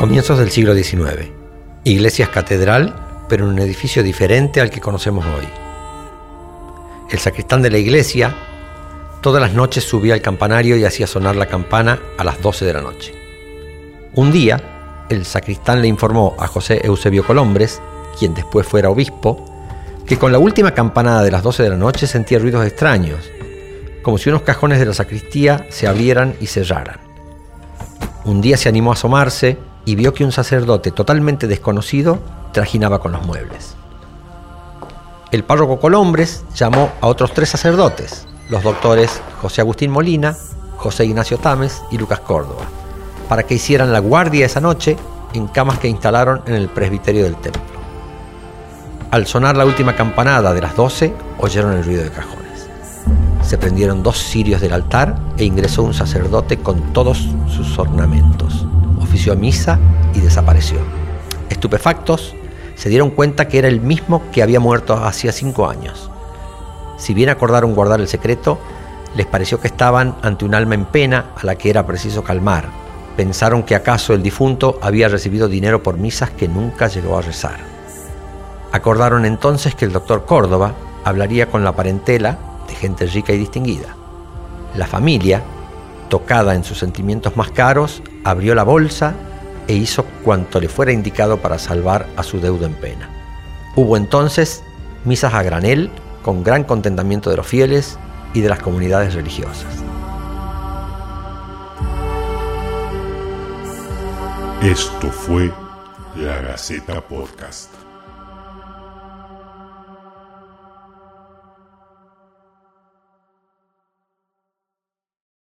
Comienzos del siglo XIX. Iglesia catedral, pero en un edificio diferente al que conocemos hoy. El sacristán de la iglesia todas las noches subía al campanario y hacía sonar la campana a las 12 de la noche. Un día, el sacristán le informó a José Eusebio Colombres, quien después fuera obispo, que con la última campanada de las 12 de la noche sentía ruidos extraños, como si unos cajones de la sacristía se abrieran y cerraran. Un día se animó a asomarse y vio que un sacerdote totalmente desconocido trajinaba con los muebles. El párroco Colombres llamó a otros tres sacerdotes, los doctores José Agustín Molina, José Ignacio Tames y Lucas Córdoba, para que hicieran la guardia esa noche en camas que instalaron en el presbiterio del templo. Al sonar la última campanada de las doce, oyeron el ruido de cajones. Se prendieron dos cirios del altar e ingresó un sacerdote con todos sus ornamentos. Ofició misa y desapareció. Estupefactos, se dieron cuenta que era el mismo que había muerto hacía cinco años. Si bien acordaron guardar el secreto, les pareció que estaban ante un alma en pena a la que era preciso calmar. Pensaron que acaso el difunto había recibido dinero por misas que nunca llegó a rezar. Acordaron entonces que el doctor Córdoba hablaría con la parentela de gente rica y distinguida. La familia, tocada en sus sentimientos más caros, abrió la bolsa e hizo cuanto le fuera indicado para salvar a su deudo en pena. Hubo entonces misas a granel con gran contentamiento de los fieles y de las comunidades religiosas. Esto fue La Gaceta Podcast.